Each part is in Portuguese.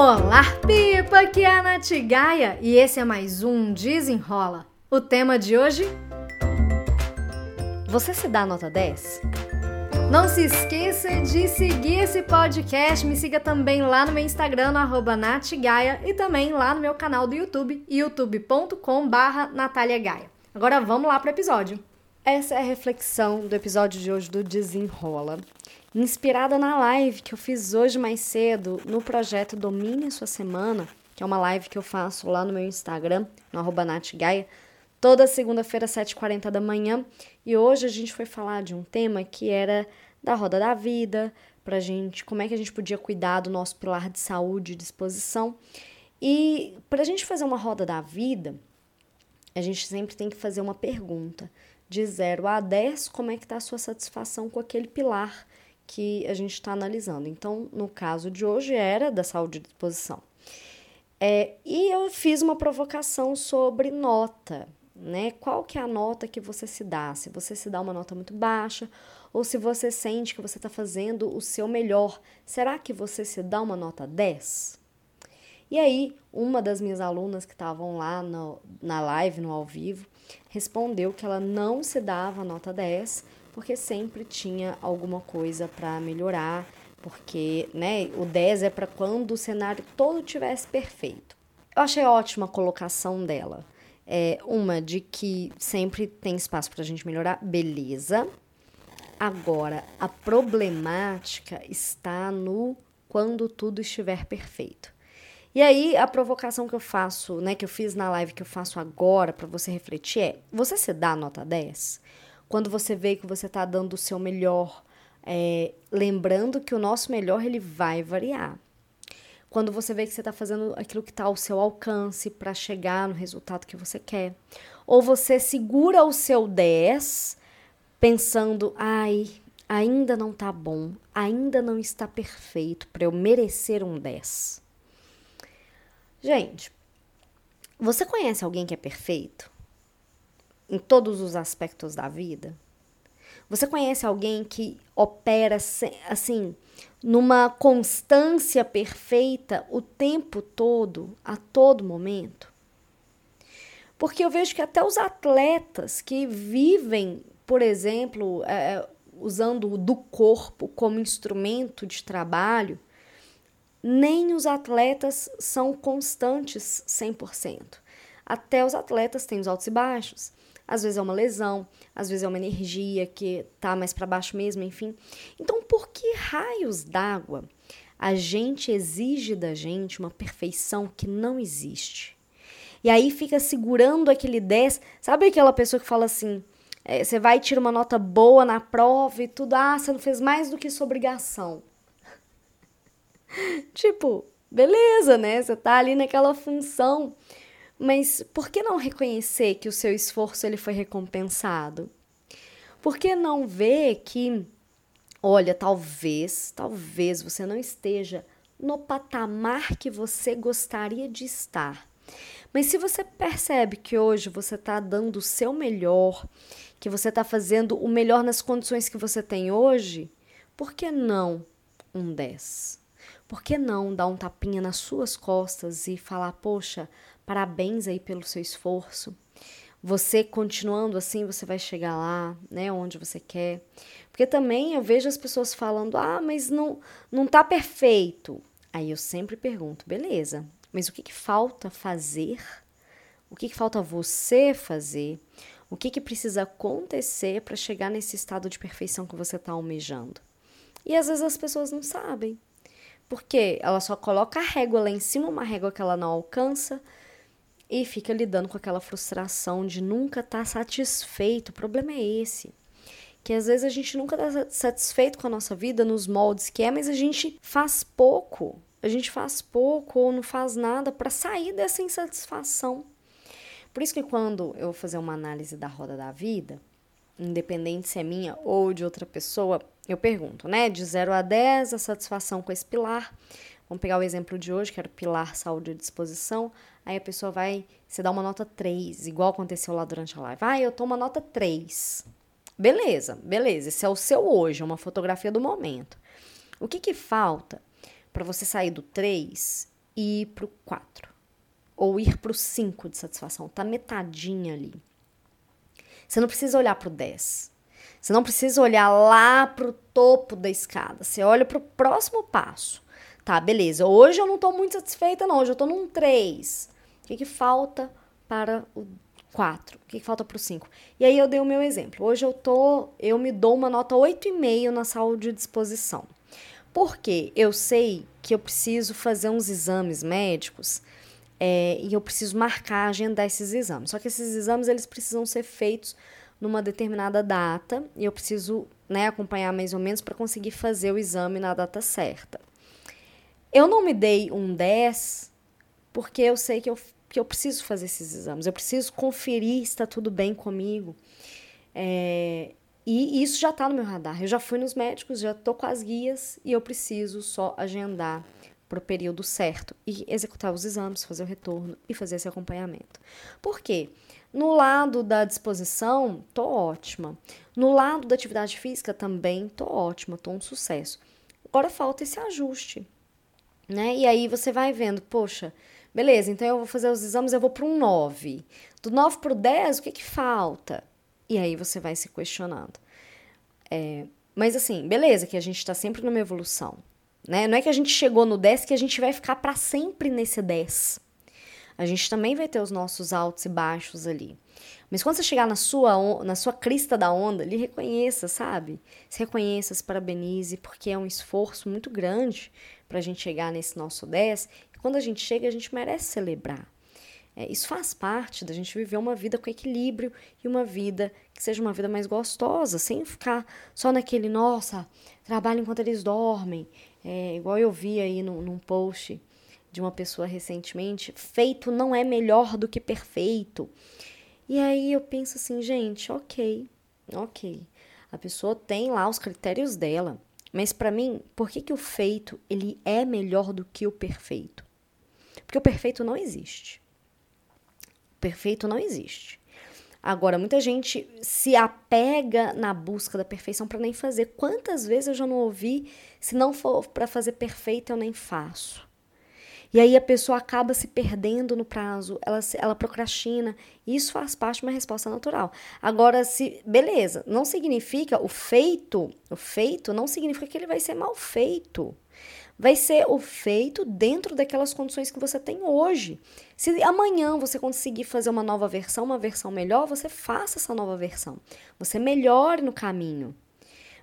Olá, Pipa! Aqui é a Nath Gaia e esse é mais um Desenrola. O tema de hoje? Você se dá nota 10? Não se esqueça de seguir esse podcast. Me siga também lá no meu Instagram, no natgaia, e também lá no meu canal do YouTube, youtube.com barra Agora vamos lá para o episódio. Essa é a reflexão do episódio de hoje do Desenrola inspirada na live que eu fiz hoje mais cedo no projeto Domine Sua Semana, que é uma live que eu faço lá no meu Instagram, no arroba natgaia, toda segunda-feira, 7h40 da manhã. E hoje a gente foi falar de um tema que era da roda da vida, pra gente, como é que a gente podia cuidar do nosso pilar de saúde e disposição. E para a gente fazer uma roda da vida, a gente sempre tem que fazer uma pergunta. De 0 a 10, como é que está a sua satisfação com aquele pilar que a gente está analisando. Então, no caso de hoje, era da saúde e disposição. É, e eu fiz uma provocação sobre nota, né? Qual que é a nota que você se dá? Se você se dá uma nota muito baixa ou se você sente que você está fazendo o seu melhor, será que você se dá uma nota 10? E aí, uma das minhas alunas que estavam lá no, na live, no ao vivo, respondeu que ela não se dava nota 10 porque sempre tinha alguma coisa para melhorar, porque né, o 10 é para quando o cenário todo tivesse perfeito. Eu achei ótima a colocação dela. É uma de que sempre tem espaço para a gente melhorar, beleza. Agora, a problemática está no quando tudo estiver perfeito. E aí, a provocação que eu faço, né, que eu fiz na live que eu faço agora para você refletir é: você se dá nota 10? quando você vê que você está dando o seu melhor, é, lembrando que o nosso melhor ele vai variar. Quando você vê que você está fazendo aquilo que está ao seu alcance para chegar no resultado que você quer. Ou você segura o seu 10 pensando, ai, ainda não está bom, ainda não está perfeito para eu merecer um 10. Gente, você conhece alguém que é perfeito? em todos os aspectos da vida? Você conhece alguém que opera assim, numa constância perfeita o tempo todo, a todo momento? Porque eu vejo que até os atletas que vivem, por exemplo, é, é usando do corpo como instrumento de trabalho, nem os atletas são constantes 100%. Até os atletas têm os altos e baixos às vezes é uma lesão, às vezes é uma energia que tá mais para baixo mesmo, enfim. Então, por que raios d'água a gente exige da gente uma perfeição que não existe? E aí fica segurando aquele 10, sabe aquela pessoa que fala assim, é, você vai e tira uma nota boa na prova e tudo, ah, você não fez mais do que sua obrigação. Tipo, beleza, né? Você tá ali naquela função mas por que não reconhecer que o seu esforço ele foi recompensado? Por que não ver que, olha, talvez, talvez você não esteja no patamar que você gostaria de estar. Mas se você percebe que hoje você está dando o seu melhor, que você está fazendo o melhor nas condições que você tem hoje, por que não um 10? Por que não dar um tapinha nas suas costas e falar, poxa, Parabéns aí pelo seu esforço. Você continuando assim, você vai chegar lá, né, onde você quer. Porque também eu vejo as pessoas falando: "Ah, mas não não tá perfeito". Aí eu sempre pergunto: "Beleza, mas o que que falta fazer? O que que falta você fazer? O que que precisa acontecer para chegar nesse estado de perfeição que você está almejando?" E às vezes as pessoas não sabem. Porque ela só coloca a régua lá em cima, uma régua que ela não alcança, e fica lidando com aquela frustração de nunca estar tá satisfeito. O problema é esse. Que às vezes a gente nunca está satisfeito com a nossa vida nos moldes que é, mas a gente faz pouco. A gente faz pouco ou não faz nada para sair dessa insatisfação. Por isso que quando eu vou fazer uma análise da roda da vida, independente se é minha ou de outra pessoa, eu pergunto, né? De 0 a 10, a satisfação com esse pilar. Vamos pegar o exemplo de hoje, que era o pilar saúde e disposição. Aí a pessoa vai se dar uma nota 3, igual aconteceu lá durante a live. Ah, eu tomo uma nota 3. Beleza, beleza. Esse é o seu hoje, é uma fotografia do momento. O que que falta para você sair do 3 e ir pro 4. Ou ir pro 5 de satisfação. Tá metadinha ali. Você não precisa olhar pro 10. Você não precisa olhar lá pro topo da escada. Você olha pro próximo passo. Tá, beleza. Hoje eu não tô muito satisfeita, não. Hoje eu tô num 3. O que, que falta para o 4? O que, que falta pro 5? E aí eu dei o meu exemplo. Hoje eu tô. Eu me dou uma nota 8,5 na saúde de disposição. Porque eu sei que eu preciso fazer uns exames médicos é, e eu preciso marcar, agendar esses exames. Só que esses exames eles precisam ser feitos numa determinada data e eu preciso né, acompanhar mais ou menos para conseguir fazer o exame na data certa. Eu não me dei um 10 porque eu sei que eu, que eu preciso fazer esses exames, eu preciso conferir se está tudo bem comigo. É, e isso já está no meu radar. Eu já fui nos médicos, já estou com as guias e eu preciso só agendar para o período certo e executar os exames, fazer o retorno e fazer esse acompanhamento. Por quê? No lado da disposição, tô ótima. No lado da atividade física também tô ótima, tô um sucesso. Agora falta esse ajuste, né? E aí você vai vendo, poxa, beleza, então eu vou fazer os exames, eu vou para um 9. Do 9 para o 10, o que que falta? E aí você vai se questionando. É, mas assim, beleza, que a gente está sempre numa evolução. Né? Não é que a gente chegou no 10 que a gente vai ficar para sempre nesse 10. A gente também vai ter os nossos altos e baixos ali. Mas quando você chegar na sua, na sua crista da onda, lhe reconheça, sabe? Se reconheça, se parabenize, porque é um esforço muito grande para a gente chegar nesse nosso 10. E quando a gente chega, a gente merece celebrar. É, isso faz parte da gente viver uma vida com equilíbrio e uma vida que seja uma vida mais gostosa, sem ficar só naquele, nossa, trabalho enquanto eles dormem, é, igual eu vi aí no, num post de uma pessoa recentemente, feito não é melhor do que perfeito. E aí eu penso assim, gente, ok, ok. A pessoa tem lá os critérios dela, mas para mim, por que, que o feito ele é melhor do que o perfeito? Porque o perfeito não existe. O perfeito não existe. Agora, muita gente se apega na busca da perfeição para nem fazer. Quantas vezes eu já não ouvi, se não for para fazer perfeito, eu nem faço. E aí a pessoa acaba se perdendo no prazo, ela, ela procrastina. Isso faz parte de uma resposta natural. Agora, se. Beleza, não significa o feito, o feito não significa que ele vai ser mal feito vai ser o feito dentro daquelas condições que você tem hoje. Se amanhã você conseguir fazer uma nova versão, uma versão melhor, você faça essa nova versão. Você melhore no caminho.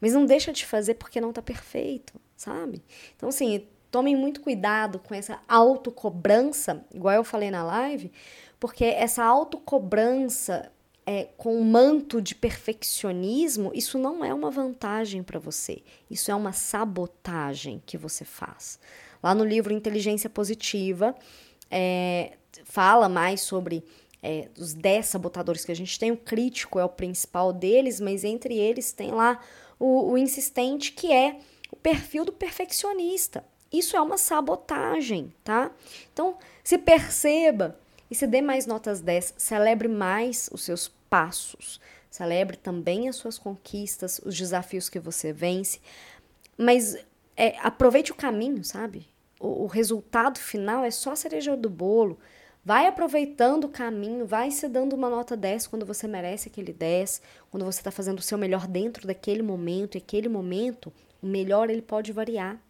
Mas não deixa de fazer porque não está perfeito, sabe? Então, assim, tomem muito cuidado com essa autocobrança, igual eu falei na live, porque essa autocobrança é, com um manto de perfeccionismo, isso não é uma vantagem para você. Isso é uma sabotagem que você faz. Lá no livro Inteligência Positiva, é, fala mais sobre é, os 10 sabotadores que a gente tem. O crítico é o principal deles, mas entre eles tem lá o, o insistente, que é o perfil do perfeccionista. Isso é uma sabotagem, tá? Então, se perceba e se dê mais notas 10, celebre mais os seus passos, celebre também as suas conquistas, os desafios que você vence, mas é, aproveite o caminho, sabe? O, o resultado final é só a cereja do bolo. Vai aproveitando o caminho, vai se dando uma nota 10 quando você merece aquele 10, quando você está fazendo o seu melhor dentro daquele momento, e aquele momento, o melhor ele pode variar.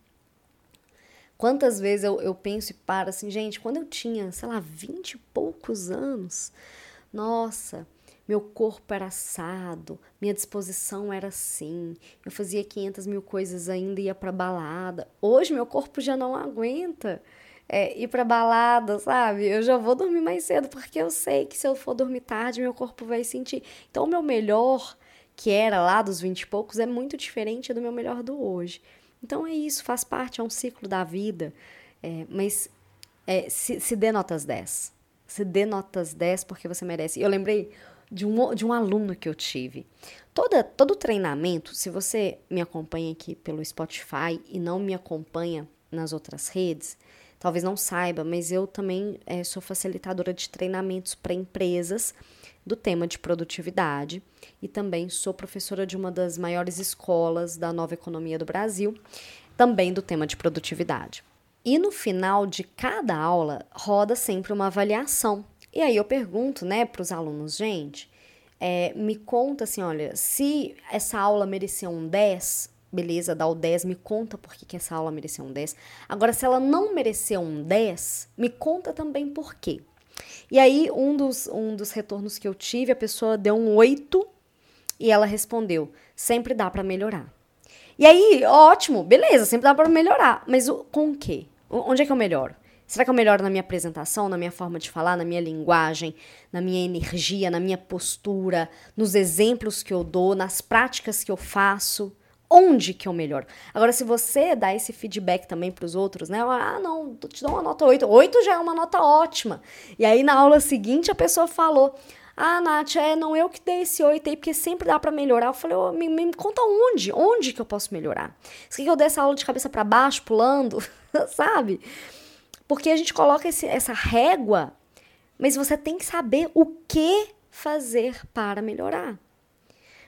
Quantas vezes eu, eu penso e paro assim, gente, quando eu tinha, sei lá, vinte e poucos anos, nossa, meu corpo era assado, minha disposição era assim, eu fazia 500 mil coisas ainda, ia pra balada. Hoje meu corpo já não aguenta é, ir pra balada, sabe? Eu já vou dormir mais cedo, porque eu sei que se eu for dormir tarde, meu corpo vai sentir. Então, o meu melhor, que era lá dos 20 e poucos, é muito diferente do meu melhor do hoje. Então é isso, faz parte, é um ciclo da vida. É, mas é, se, se dê notas 10. Se dê notas 10 porque você merece. Eu lembrei de um, de um aluno que eu tive. Toda, todo treinamento, se você me acompanha aqui pelo Spotify e não me acompanha nas outras redes, talvez não saiba, mas eu também é, sou facilitadora de treinamentos para empresas do tema de produtividade e também sou professora de uma das maiores escolas da nova economia do Brasil, também do tema de produtividade. E no final de cada aula roda sempre uma avaliação. E aí eu pergunto, né, para os alunos, gente, é, me conta assim, olha, se essa aula mereceu um 10, beleza, dá o 10, me conta por que, que essa aula mereceu um 10. Agora, se ela não mereceu um 10, me conta também por quê. E aí, um dos, um dos retornos que eu tive, a pessoa deu um 8 e ela respondeu: sempre dá para melhorar. E aí, ótimo, beleza, sempre dá para melhorar. Mas o, com o quê? Onde é que eu melhoro? Será que eu melhoro na minha apresentação, na minha forma de falar, na minha linguagem, na minha energia, na minha postura, nos exemplos que eu dou, nas práticas que eu faço? Onde que eu melhoro? Agora, se você dá esse feedback também para os outros, né? Ah, não, te dou uma nota 8. 8 já é uma nota ótima. E aí, na aula seguinte, a pessoa falou: ah, Nath, é, não eu que dei esse 8 aí, porque sempre dá para melhorar. Eu falei, oh, me, me, conta onde? Onde que eu posso melhorar? Você quer que eu dê essa aula de cabeça para baixo, pulando? Sabe? Porque a gente coloca esse, essa régua, mas você tem que saber o que fazer para melhorar.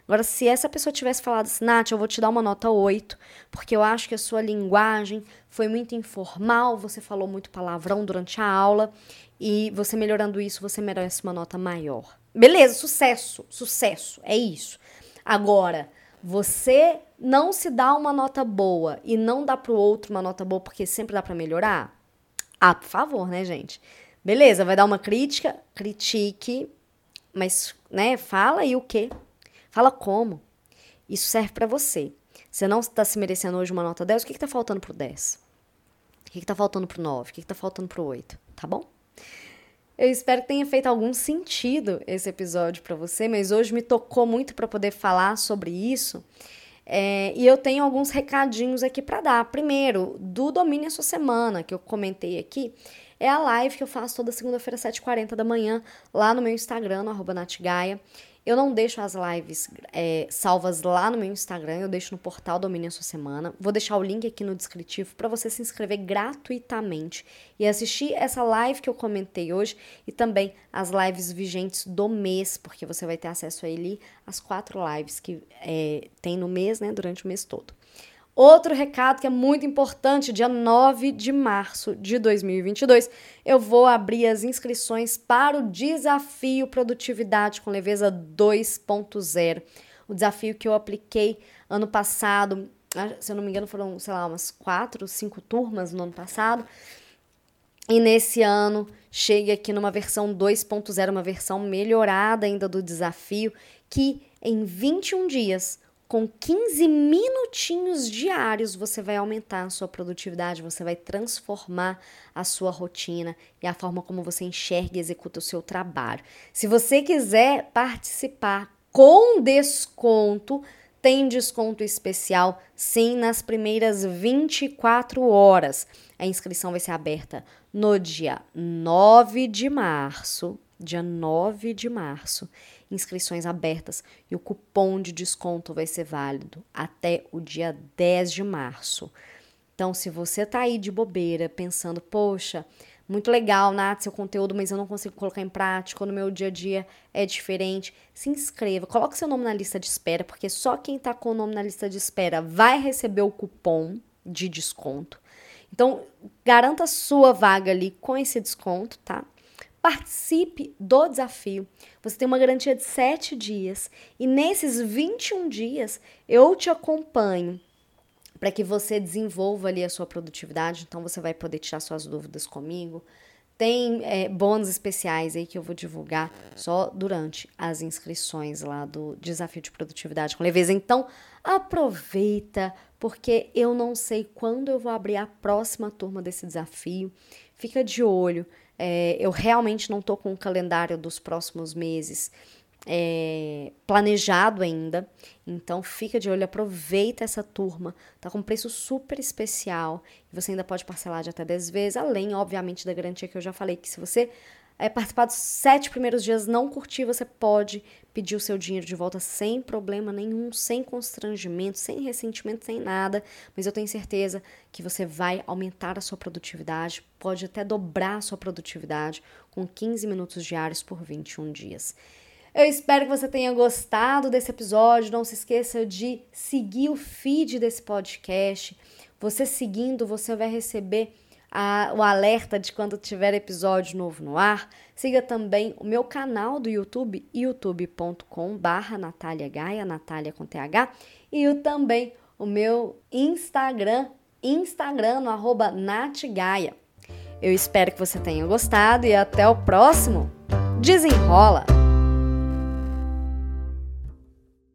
Agora, se essa pessoa tivesse falado assim, Nath, eu vou te dar uma nota 8, porque eu acho que a sua linguagem foi muito informal, você falou muito palavrão durante a aula, e você melhorando isso, você merece uma nota maior. Beleza, sucesso, sucesso, é isso. Agora, você não se dá uma nota boa e não dá pro outro uma nota boa porque sempre dá para melhorar? Ah, por favor, né, gente? Beleza, vai dar uma crítica, critique, mas, né, fala aí o quê? Fala como. Isso serve para você. Você não está se merecendo hoje uma nota 10, o que está faltando pro 10? O que está faltando pro 9? O que está faltando pro 8? Tá bom? Eu espero que tenha feito algum sentido esse episódio para você, mas hoje me tocou muito para poder falar sobre isso. É, e eu tenho alguns recadinhos aqui para dar. Primeiro, do Domínio a Sua Semana, que eu comentei aqui, é a live que eu faço toda segunda-feira, 7h40 da manhã, lá no meu Instagram, no Natgaia. Eu não deixo as lives é, salvas lá no meu Instagram, eu deixo no portal Domínio Sua Semana. Vou deixar o link aqui no descritivo para você se inscrever gratuitamente e assistir essa live que eu comentei hoje e também as lives vigentes do mês, porque você vai ter acesso a ele as quatro lives que é, tem no mês, né, durante o mês todo. Outro recado que é muito importante, dia 9 de março de 2022, eu vou abrir as inscrições para o desafio Produtividade com Leveza 2.0. O desafio que eu apliquei ano passado, ah, se eu não me engano, foram, sei lá, umas quatro, cinco turmas no ano passado. E nesse ano chega aqui numa versão 2.0, uma versão melhorada ainda do desafio, que em 21 dias com 15 minutinhos diários você vai aumentar a sua produtividade, você vai transformar a sua rotina e a forma como você enxerga e executa o seu trabalho. Se você quiser participar com desconto, tem desconto especial sim nas primeiras 24 horas. A inscrição vai ser aberta no dia 9 de março, dia 9 de março inscrições abertas e o cupom de desconto vai ser válido até o dia 10 de março. Então, se você tá aí de bobeira pensando, poxa, muito legal, Nath, seu conteúdo, mas eu não consigo colocar em prática, no meu dia a dia é diferente, se inscreva, coloque seu nome na lista de espera, porque só quem tá com o nome na lista de espera vai receber o cupom de desconto. Então, garanta sua vaga ali com esse desconto, tá? Participe do desafio. Você tem uma garantia de 7 dias e nesses 21 dias eu te acompanho para que você desenvolva ali a sua produtividade. Então você vai poder tirar suas dúvidas comigo. Tem é, bônus especiais aí que eu vou divulgar só durante as inscrições lá do Desafio de Produtividade com Leveza. Então, aproveita, porque eu não sei quando eu vou abrir a próxima turma desse desafio. Fica de olho. É, eu realmente não estou com o calendário dos próximos meses é, planejado ainda. Então fica de olho, aproveita essa turma. Tá com preço super especial. E você ainda pode parcelar de até 10 vezes, além, obviamente, da garantia que eu já falei, que se você é, participar dos sete primeiros dias, não curtir, você pode pedir o seu dinheiro de volta sem problema nenhum, sem constrangimento, sem ressentimento, sem nada. Mas eu tenho certeza que você vai aumentar a sua produtividade, pode até dobrar a sua produtividade com 15 minutos diários por 21 dias. Eu espero que você tenha gostado desse episódio. Não se esqueça de seguir o feed desse podcast. Você seguindo, você vai receber a, o alerta de quando tiver episódio novo no ar. Siga também o meu canal do YouTube, youtube.com barra Natália Gaia, Natália com TH, e o, também o meu Instagram, Instagram no arroba natgaia. Eu espero que você tenha gostado e até o próximo. Desenrola!